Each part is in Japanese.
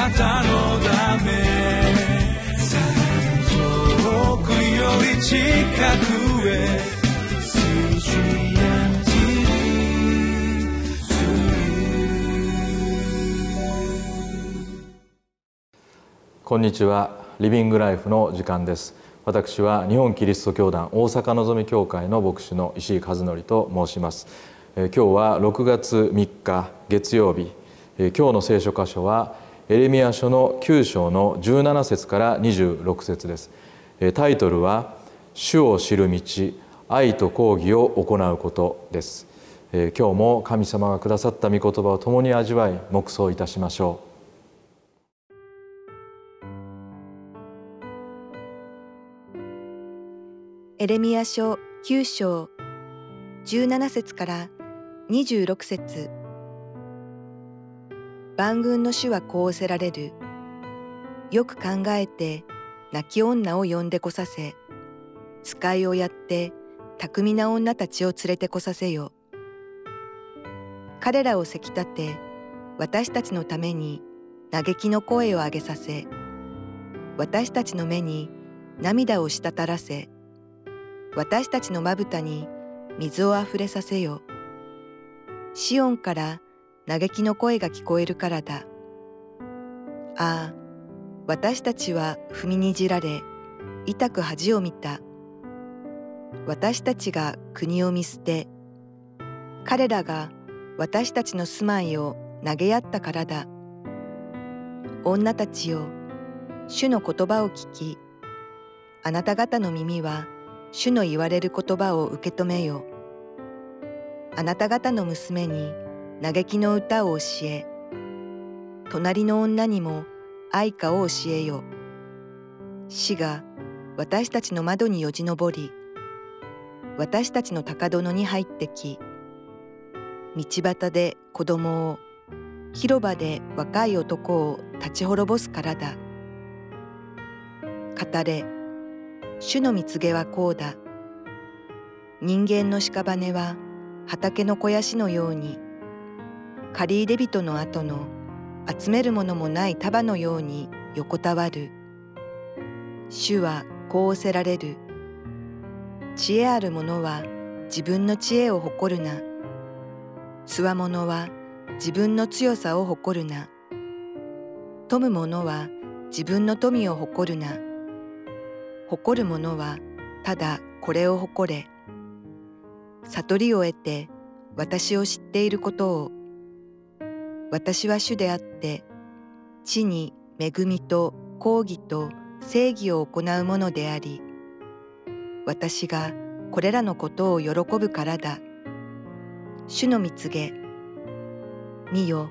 なたのため遠くより近くへこんにちは。リビングライフの時間です。私は日本キリスト教団大阪のぞみ教会の牧師の石井和則と申します。今日は6月3日月曜日。今日の聖書箇所はエレミア書の9章の17節から26節です。タイトルは主を知る道愛と講義を行うことです。今日も神様がくださった御言葉を共に味わい黙想いたしましょう。エレミア書9章17節から26節。万軍の主はこうおせられるよく考えて泣き女を呼んでこさせ使いをやって巧みな女たちを連れてこさせよ彼らをせき立て私たちのために嘆きの声を上げさせ私たちの目に涙を滴らせ私たちのまぶたに水をあふれさせよ。シオンから嘆きの声が聞こえるからだ。ああ、私たちは踏みにじられ、痛く恥を見た。私たちが国を見捨て、彼らが私たちの住まいを投げ合ったからだ。女たちよ、主の言葉を聞き、あなた方の耳は主の言われる言葉を受け止めよ。あなた方の娘に嘆きの歌を教え、隣の女にも愛歌を教えよ。死が私たちの窓によじ登り、私たちの高殿に入ってき、道端で子供を、広場で若い男を立ち滅ぼすからだ。語れ、主の蜜毛はこうだ。人間の屍は畑の肥やしのように、借り入れ人の後の集めるものもない束のように横たわる。主はこうおせられる。知恵ある者は自分の知恵を誇るな。つわものは自分の強さを誇るな。富む者は自分の富を誇るな。誇る者はただこれを誇れ。悟りを得て私を知っていることを。私は主であって、地に恵みと公義と正義を行うものであり、私がこれらのことを喜ぶからだ。主の蜜げ。見よ、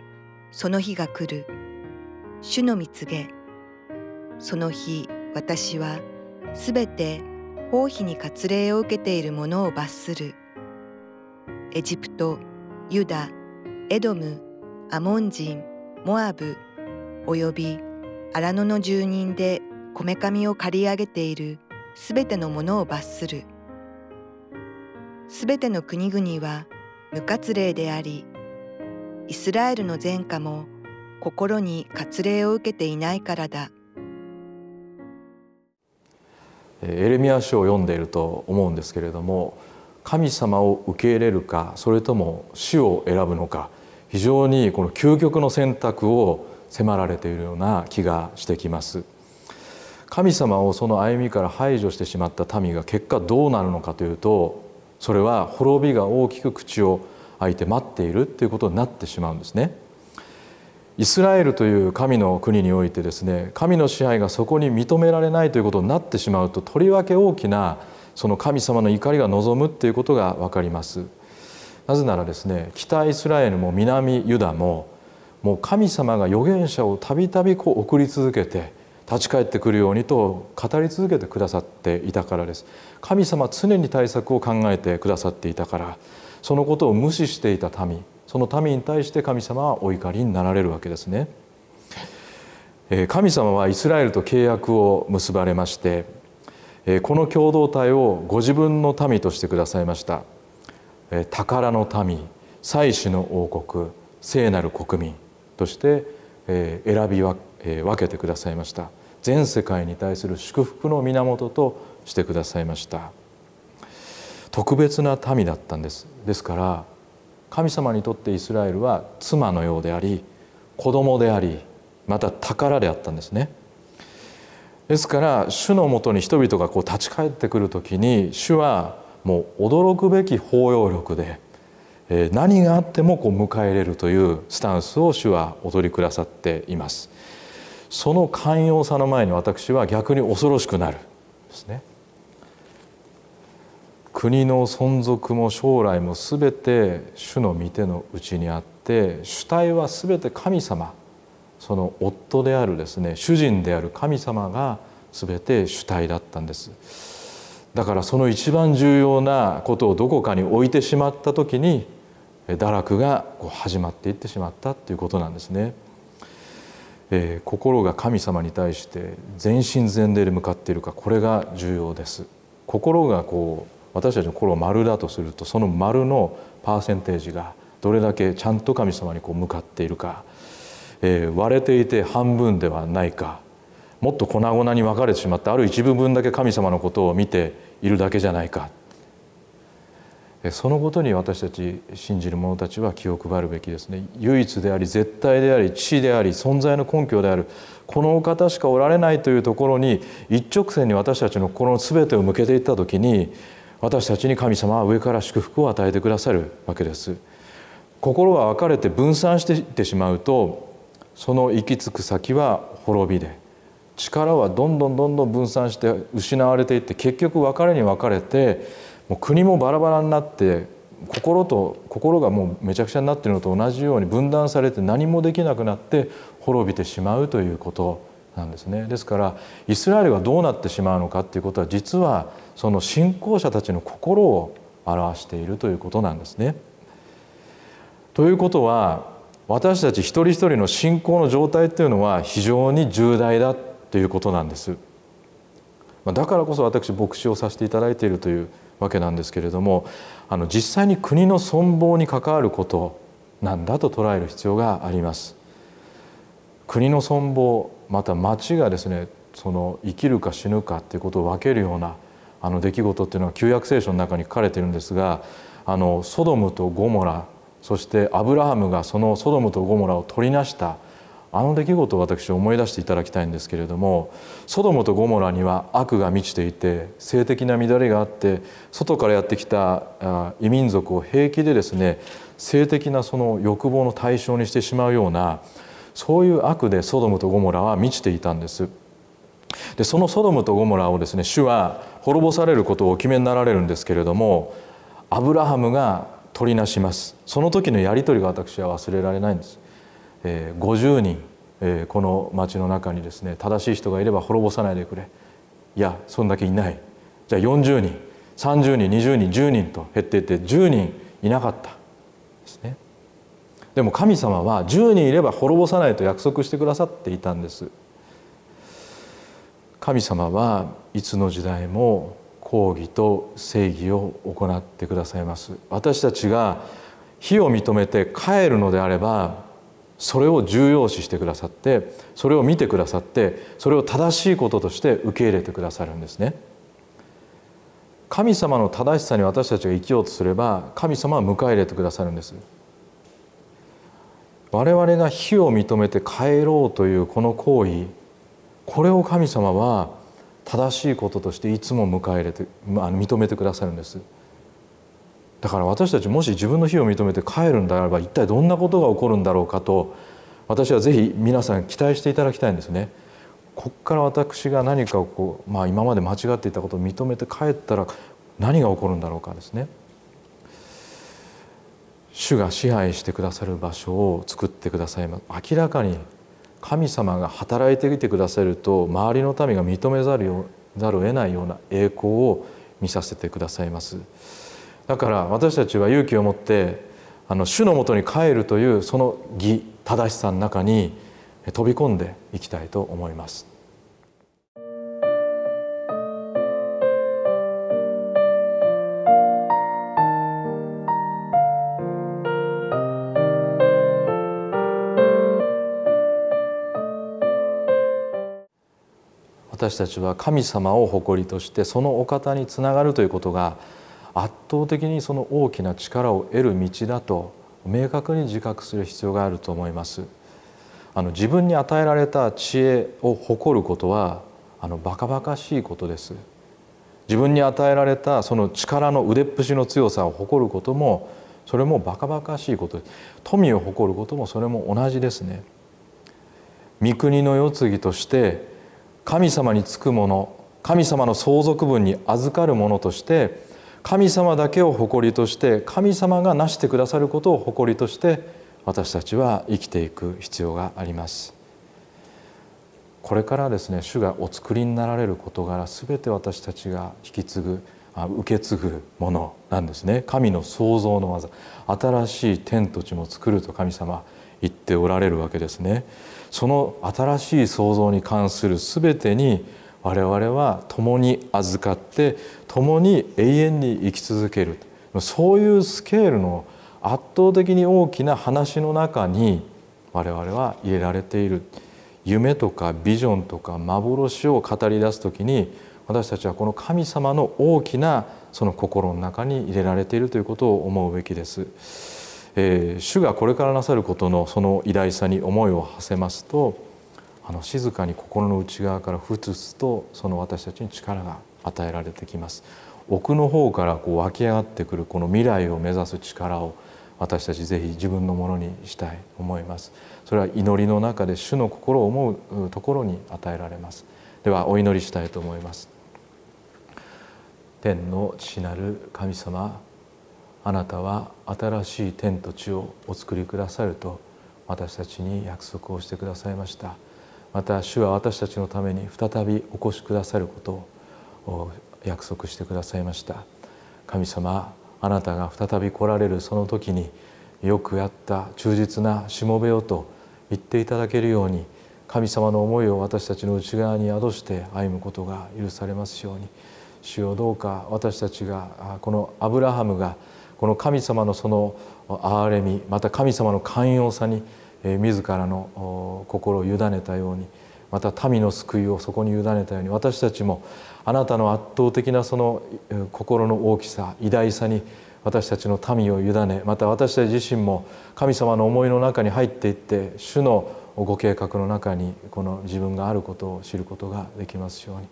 その日が来る。主の蜜げ。その日、私はすべて王妃に割礼を受けている者を罰する。エジプト、ユダ、エドム、アモン人、モアブ、および荒野の住人でこめかみを刈り上げているすべてのものを罰する。すべての国々は無割礼であり、イスラエルの前科も心に割礼を受けていないからだ。エレミア書を読んでいると思うんですけれども神様を受け入れるかそれとも死を選ぶのか非常にこの究極の選択を迫られているような気がしてきます。神様をその歩みから排除してしまった民が結果どうなるのかというとそれは滅びが大きく口を開いて待っているということになってしまうんですねイスラエルという神の国においてです。ね神の支配がそこに認められないということになってしまうととりわけ大きなその神様の怒りが望むっていうことが分かりますなぜならですね北イスラエルも南ユダももう神様が預言者をたびたび送り続けて立ち返ってくるようにと語り続けてくださっていたからです神様常に対策を考えてくださっていたからそのことを無視していた民その民に対して神様はお怒りになられるわけですね。神様はイスラエルと契約を結ばれましてこの共同体をご自分の民としてくださいました宝の民祭祀の王国聖なる国民として選び分分けてくださいました。全世界に対する祝福の源としてくださいました。特別な民だったんです。ですから神様にとってイスラエルは妻のようであり子供でありまた宝であったんですね。ですから主のもとに人々がこう立ち返ってくる時に主はもう驚くべき包容力で何があってもこう迎え入れるというスタンスを主は踊りくださっています。その寛容さの前に私は逆に恐ろしくなるですね。国の存続も将来も全て主の御手のうちにあって主体は全て神様。その夫であるですね主人である神様が全て主体だったんです。だからその一番重要なことをどこかに置いてしまった時に堕落が始まっていってしまったということなんですね。えー、心が神様に対して全身全霊で向かっているかこれが重要です。心がこう私たちの心を丸だとするとその丸のパーセンテージがどれだけちゃんと神様にこう向かっているか、えー、割れていて半分ではないかもっと粉々に分かれてしまってある一部分だけ神様のことを見ているだけじゃないか。そのことに私たち信じる者たちは気を配るべきですね。唯一であり絶対であり知であり存在の根拠であるこのお方しかおられないというところに一直線に私たちの心の全てを向けていった時に私たちに神様は上から祝福を与えてくださるわけです。心が分かれて分散していってしまうとその行き着く先は滅びで力はどんどんどんどん分散して失われていって結局別れに分かれてもう国もバラバラになって心と心がもうめちゃくちゃになっているのと同じように分断されて何もできなくなって滅びてしまうということなんですねですからイスラエルがどうなってしまうのかっていうことは実はその信仰者たちの心を表しているということなんですね。ということは私たち一人一人の信仰の状態っていうのは非常に重大だということなんです。だからこそ私牧師をさせていただいているというわけなんですけれどもあの実際に国の存亡に関わることなんだと捉える必要があります。国の存亡また町がですねその生きるか死ぬかっていうことを分けるようなあの出来事っていうのは旧約聖書の中に書かれてるんですがあのソドムとゴモラそしてアブラハムがそのソドムとゴモラを取りなしたあの出来事を私思い出していただきたいんですけれどもソドムとゴモラには悪が満ちていて性的な乱れがあって外からやってきた異民族を平気でですね性的なその欲望の対象にしてしまうようなそういう悪でソドムとゴモラは満ちていたんです。でそのソドムとゴモラをですね主は滅ぼされることをお決めになられるんですけれどもアブラハムが取りなしますその時のやり取りが私は忘れられないんですえー、50人、えー、この町の中にですね正しい人がいれば滅ぼさないでくれ。いやそんだけいない。じゃあ40人30人20人10人と減っていって10人いなかった。ですね。でも神様は10人いれば滅ぼさないと約束してくださっていたんです。神様はいつの時代も公義と正義を行ってくださいます。私たちが非を認めて帰るのであればそれを重要視してくださってそれを見てくださってそれを正しいこととして受け入れてくださるんですね。神様の正しさに私たちが生きようとすれば神様は迎え入れてくださるんです。我々が非を認めて帰ろうというこの行為これを神様は正しいこととしていつも迎え入れて認めてくださるんです。だから私たちもし自分の非を認めて帰るんであれば一体どんなことが起こるんだろうかと私はぜひ皆さん期待していただきたいんですね。ここから私が何かをこう、まあ、今まで間違っていたことを認めて帰ったら何が起こるんだろうかですね。主が支配してくださる場所を作ってくださいま明らかに神様が働いてきてくださると周りの民が認めざるざるを得ないような栄光を見させてくださいます。だから私たちは勇気を持ってあの主のもとに帰るというその義正しさの中に飛び込んでいきたいと思います。私たちは神様を誇りとしてそのお方につながるということが圧倒的にその大きな力を得る道だと明確に自覚する必要があると思います。あの自分に与えられた知恵を誇ることはあのバカバカしいことです。自分に与えられたその力の腕っぷしの強さを誇ることもそれもバカバカしいことです。富を誇ることもそれも同じですね。御国の世継ぎとして神様につくもの神様の相続分に預かるものとして神様だけを誇りとして神様がなしてくださることを誇りとして私たちは生きていく必要があります。これからですね主がお作りになられる事柄全て私たちが引き継ぐ受け継ぐものなんですね。神の創造の技新しい天と地も作ると神様言っておられるわけですね。その新しい創造に関する全てに我々は共に預かって共に永遠に生き続けるそういうスケールの圧倒的に大きな話の中に我々は入れられている夢とかビジョンとか幻を語り出す時に私たちはこの神様の大きなその心の中に入れられているということを思うべきです。えー、主がこれからなさることのその偉大さに思いを馳せますとあの静かに心の内側からふつふつとその私たちに力が与えられてきます。奥の方からこう湧き上がってくるこの未来を目指す力を私たちぜひ自分のものにしたい思います。それは祈りの中で主の心を思うところに与えられます。ではお祈りしたいと思います。天の父なる神様あなたは新しい天と地をお作りくださると私たちに約束をしてくださいました。また主は私たちのために再びお越しくださることを約束してくださいました。神様あなたが再び来られるその時によくあった忠実なしもべよと言っていただけるように神様の思いを私たちの内側に宿して歩むことが許されますように。主よどうか私たちがこのアブラハムがこの神様のその憐れみまた神様の寛容さに自らの心を委ねたようにまた民の救いをそこに委ねたように私たちもあなたの圧倒的なその心の大きさ偉大さに私たちの民を委ねまた私たち自身も神様の思いの中に入っていって主のご計画の中にこの自分があることを知ることができますように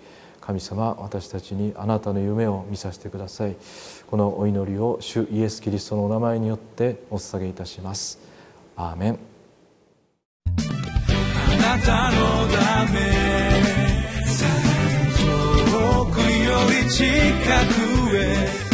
神様私たちにあなたの夢を見させてください。このお祈りを主イエス・キリストのお名前によってお捧げいたします。アーメン。なたのため遠くより近くへ。